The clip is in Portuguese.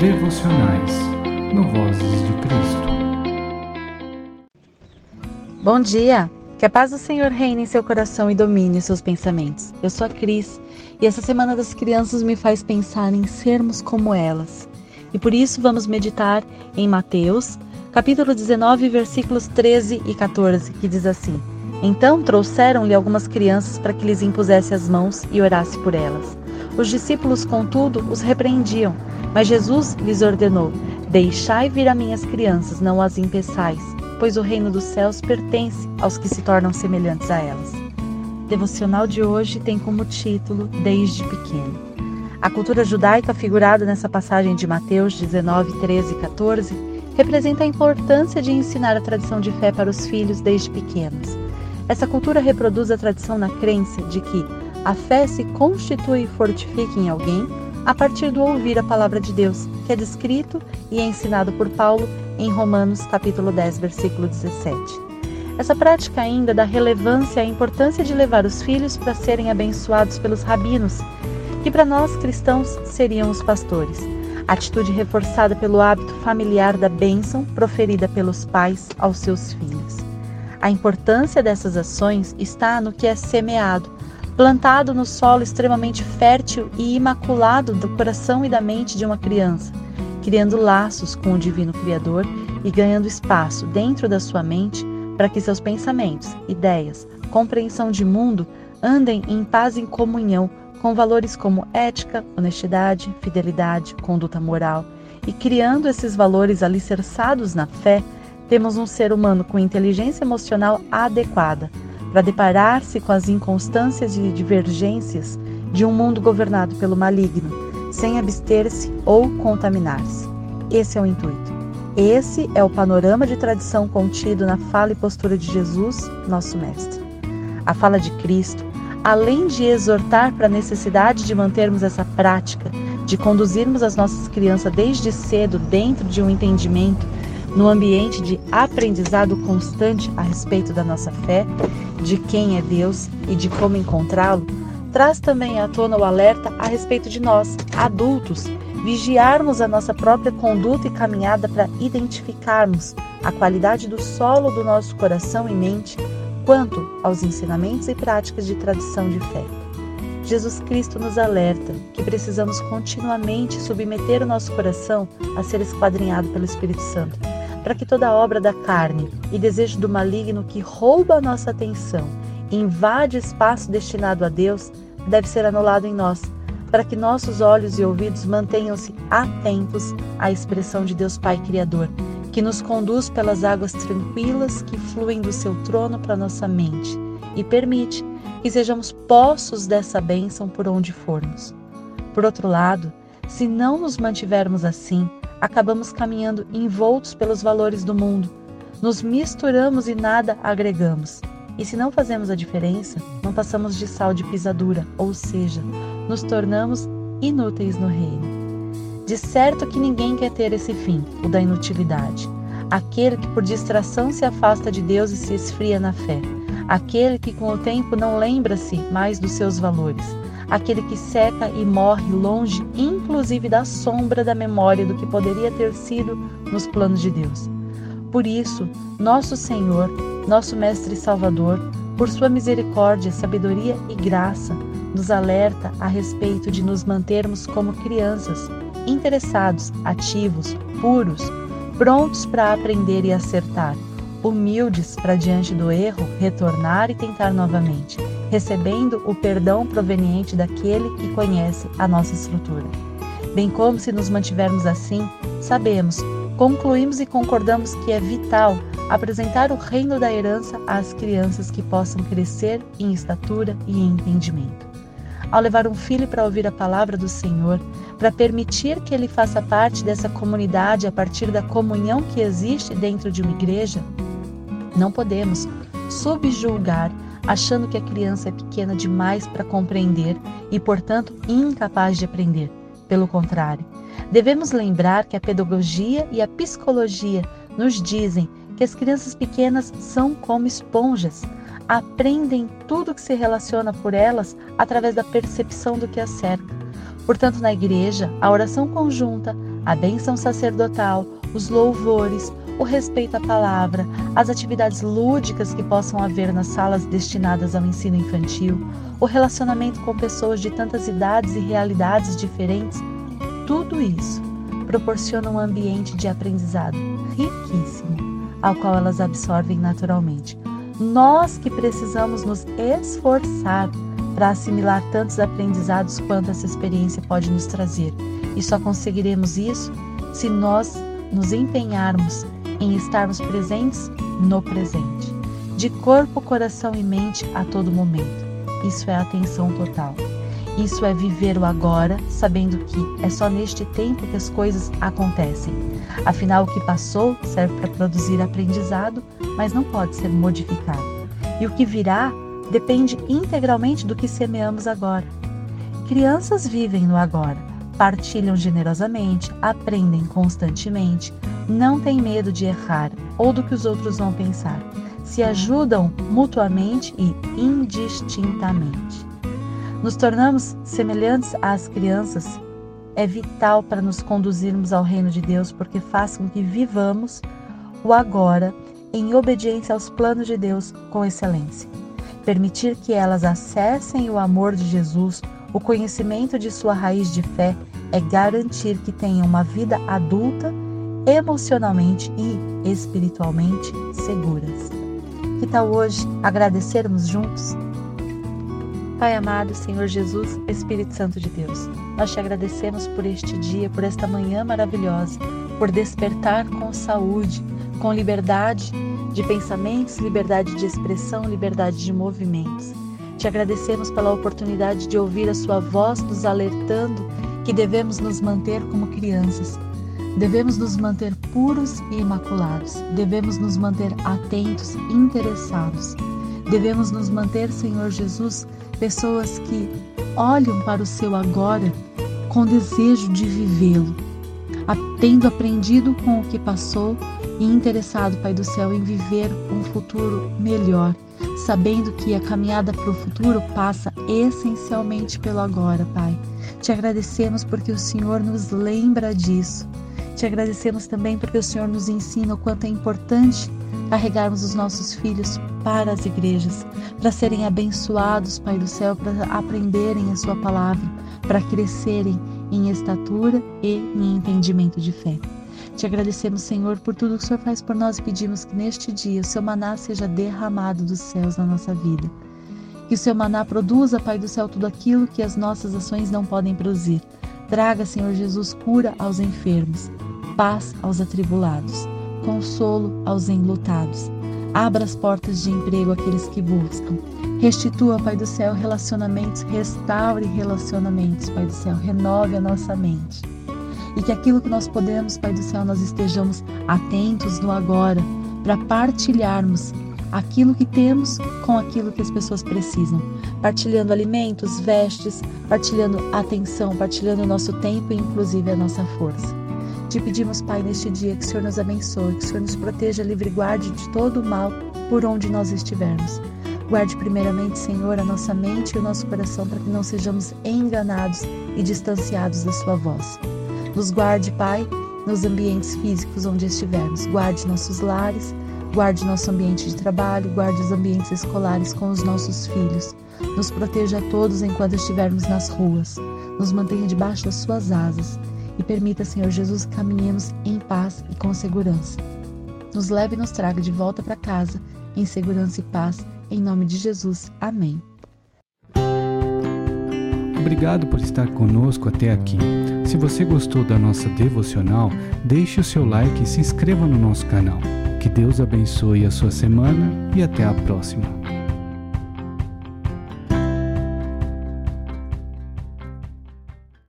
devocionais no Vozes de Cristo. Bom dia! Que a paz do Senhor reine em seu coração e domine seus pensamentos. Eu sou a Cris e essa Semana das Crianças me faz pensar em sermos como elas. E por isso vamos meditar em Mateus, capítulo 19, versículos 13 e 14, que diz assim: Então trouxeram-lhe algumas crianças para que lhes impusesse as mãos e orasse por elas. Os discípulos, contudo, os repreendiam, mas Jesus lhes ordenou: Deixai vir a minhas crianças, não as impeçais, pois o reino dos céus pertence aos que se tornam semelhantes a elas. Devocional de hoje tem como título Desde Pequeno. A cultura judaica figurada nessa passagem de Mateus 19, 13 e 14 representa a importância de ensinar a tradição de fé para os filhos desde pequenos. Essa cultura reproduz a tradição na crença de que a fé se constitui e fortifica em alguém a partir do ouvir a palavra de Deus, que é descrito e é ensinado por Paulo em Romanos capítulo 10, versículo 17. Essa prática ainda dá relevância à importância de levar os filhos para serem abençoados pelos rabinos, que para nós cristãos seriam os pastores. Atitude reforçada pelo hábito familiar da bênção proferida pelos pais aos seus filhos. A importância dessas ações está no que é semeado, plantado no solo extremamente fértil e imaculado do coração e da mente de uma criança, criando laços com o Divino Criador e ganhando espaço dentro da sua mente para que seus pensamentos, ideias, compreensão de mundo andem em paz e comunhão com valores como ética, honestidade, fidelidade, conduta moral. E criando esses valores alicerçados na fé, temos um ser humano com inteligência emocional adequada para deparar-se com as inconstâncias e divergências de um mundo governado pelo maligno, sem abster-se ou contaminar-se. Esse é o intuito. Esse é o panorama de tradição contido na fala e postura de Jesus, nosso Mestre. A fala de Cristo, além de exortar para a necessidade de mantermos essa prática, de conduzirmos as nossas crianças desde cedo dentro de um entendimento no ambiente de aprendizado constante a respeito da nossa fé, de quem é Deus e de como encontrá-lo, traz também à tona o alerta a respeito de nós, adultos, vigiarmos a nossa própria conduta e caminhada para identificarmos a qualidade do solo do nosso coração e mente quanto aos ensinamentos e práticas de tradição de fé. Jesus Cristo nos alerta que precisamos continuamente submeter o nosso coração a ser esquadrinhado pelo Espírito Santo para que toda obra da carne e desejo do maligno que rouba a nossa atenção e invade espaço destinado a Deus deve ser anulado em nós, para que nossos olhos e ouvidos mantenham-se atentos à expressão de Deus Pai Criador, que nos conduz pelas águas tranquilas que fluem do seu trono para nossa mente e permite que sejamos poços dessa bênção por onde formos. Por outro lado, se não nos mantivermos assim, acabamos caminhando envoltos pelos valores do mundo, nos misturamos e nada agregamos. E se não fazemos a diferença, não passamos de sal de pisadura, ou seja, nos tornamos inúteis no reino. De certo que ninguém quer ter esse fim, o da inutilidade. Aquele que por distração se afasta de Deus e se esfria na fé. Aquele que com o tempo não lembra-se mais dos seus valores aquele que seca e morre longe, inclusive da sombra da memória do que poderia ter sido nos planos de Deus. Por isso, nosso Senhor, nosso Mestre Salvador, por sua misericórdia, sabedoria e graça, nos alerta a respeito de nos mantermos como crianças, interessados, ativos, puros, prontos para aprender e acertar, humildes para diante do erro retornar e tentar novamente recebendo o perdão proveniente daquele que conhece a nossa estrutura. Bem como se nos mantivermos assim, sabemos, concluímos e concordamos que é vital apresentar o reino da herança às crianças que possam crescer em estatura e em entendimento. Ao levar um filho para ouvir a palavra do Senhor, para permitir que ele faça parte dessa comunidade a partir da comunhão que existe dentro de uma igreja, não podemos subjulgar achando que a criança é pequena demais para compreender e, portanto, incapaz de aprender. Pelo contrário, devemos lembrar que a pedagogia e a psicologia nos dizem que as crianças pequenas são como esponjas, aprendem tudo que se relaciona por elas através da percepção do que as cerca. Portanto, na igreja, a oração conjunta, a bênção sacerdotal, os louvores, o respeito à palavra, as atividades lúdicas que possam haver nas salas destinadas ao ensino infantil, o relacionamento com pessoas de tantas idades e realidades diferentes, tudo isso proporciona um ambiente de aprendizado riquíssimo, ao qual elas absorvem naturalmente. Nós que precisamos nos esforçar para assimilar tantos aprendizados quanto essa experiência pode nos trazer. E só conseguiremos isso se nós nos empenharmos em estarmos presentes no presente, de corpo, coração e mente a todo momento. Isso é atenção total. Isso é viver o agora, sabendo que é só neste tempo que as coisas acontecem. Afinal, o que passou serve para produzir aprendizado, mas não pode ser modificado. E o que virá depende integralmente do que semeamos agora. Crianças vivem no agora, partilham generosamente, aprendem constantemente, não têm medo de errar ou do que os outros vão pensar, se ajudam mutuamente e indistintamente. Nos tornamos semelhantes às crianças é vital para nos conduzirmos ao reino de Deus, porque faz com que vivamos o agora em obediência aos planos de Deus com excelência. Permitir que elas acessem o amor de Jesus, o conhecimento de sua raiz de fé, é garantir que tenham uma vida adulta emocionalmente e espiritualmente seguras. Que tal hoje agradecermos juntos? Pai amado, Senhor Jesus, Espírito Santo de Deus, nós te agradecemos por este dia, por esta manhã maravilhosa, por despertar com saúde, com liberdade de pensamentos, liberdade de expressão, liberdade de movimentos. Te agradecemos pela oportunidade de ouvir a Sua voz nos alertando que devemos nos manter como crianças Devemos nos manter puros e imaculados. Devemos nos manter atentos, interessados. Devemos nos manter, Senhor Jesus, pessoas que olham para o seu agora com desejo de vivê-lo, tendo aprendido com o que passou e interessado, Pai do céu, em viver um futuro melhor, sabendo que a caminhada para o futuro passa essencialmente pelo agora, Pai. Te agradecemos porque o Senhor nos lembra disso. Te agradecemos também porque o Senhor nos ensina o quanto é importante carregarmos os nossos filhos para as igrejas, para serem abençoados, Pai do céu, para aprenderem a Sua palavra, para crescerem em estatura e em entendimento de fé. Te agradecemos, Senhor, por tudo que o Senhor faz por nós e pedimos que neste dia o seu maná seja derramado dos céus na nossa vida. Que o seu maná produza, Pai do céu, tudo aquilo que as nossas ações não podem produzir. Traga, Senhor Jesus, cura aos enfermos, paz aos atribulados, consolo aos enlutados. Abra as portas de emprego àqueles que buscam. Restitua, Pai do céu, relacionamentos, restaure relacionamentos, Pai do céu, renove a nossa mente. E que aquilo que nós podemos, Pai do céu, nós estejamos atentos no agora, para partilharmos aquilo que temos com aquilo que as pessoas precisam, partilhando alimentos, vestes, partilhando atenção, partilhando o nosso tempo e inclusive a nossa força. Te pedimos, Pai, neste dia que o Senhor nos abençoe, que o Senhor nos proteja, livre e guarde de todo o mal por onde nós estivermos. Guarde primeiramente, Senhor, a nossa mente e o nosso coração para que não sejamos enganados e distanciados da Sua voz. Nos guarde, Pai, nos ambientes físicos onde estivermos. Guarde nossos lares, guarde nosso ambiente de trabalho, guarde os ambientes escolares com os nossos filhos. Nos proteja a todos enquanto estivermos nas ruas. Nos mantenha debaixo das Suas asas e permita, Senhor Jesus, que caminhemos em paz e com segurança. Nos leve e nos traga de volta para casa, em segurança e paz, em nome de Jesus. Amém. Obrigado por estar conosco até aqui. Se você gostou da nossa devocional, deixe o seu like e se inscreva no nosso canal. Que Deus abençoe a sua semana e até a próxima.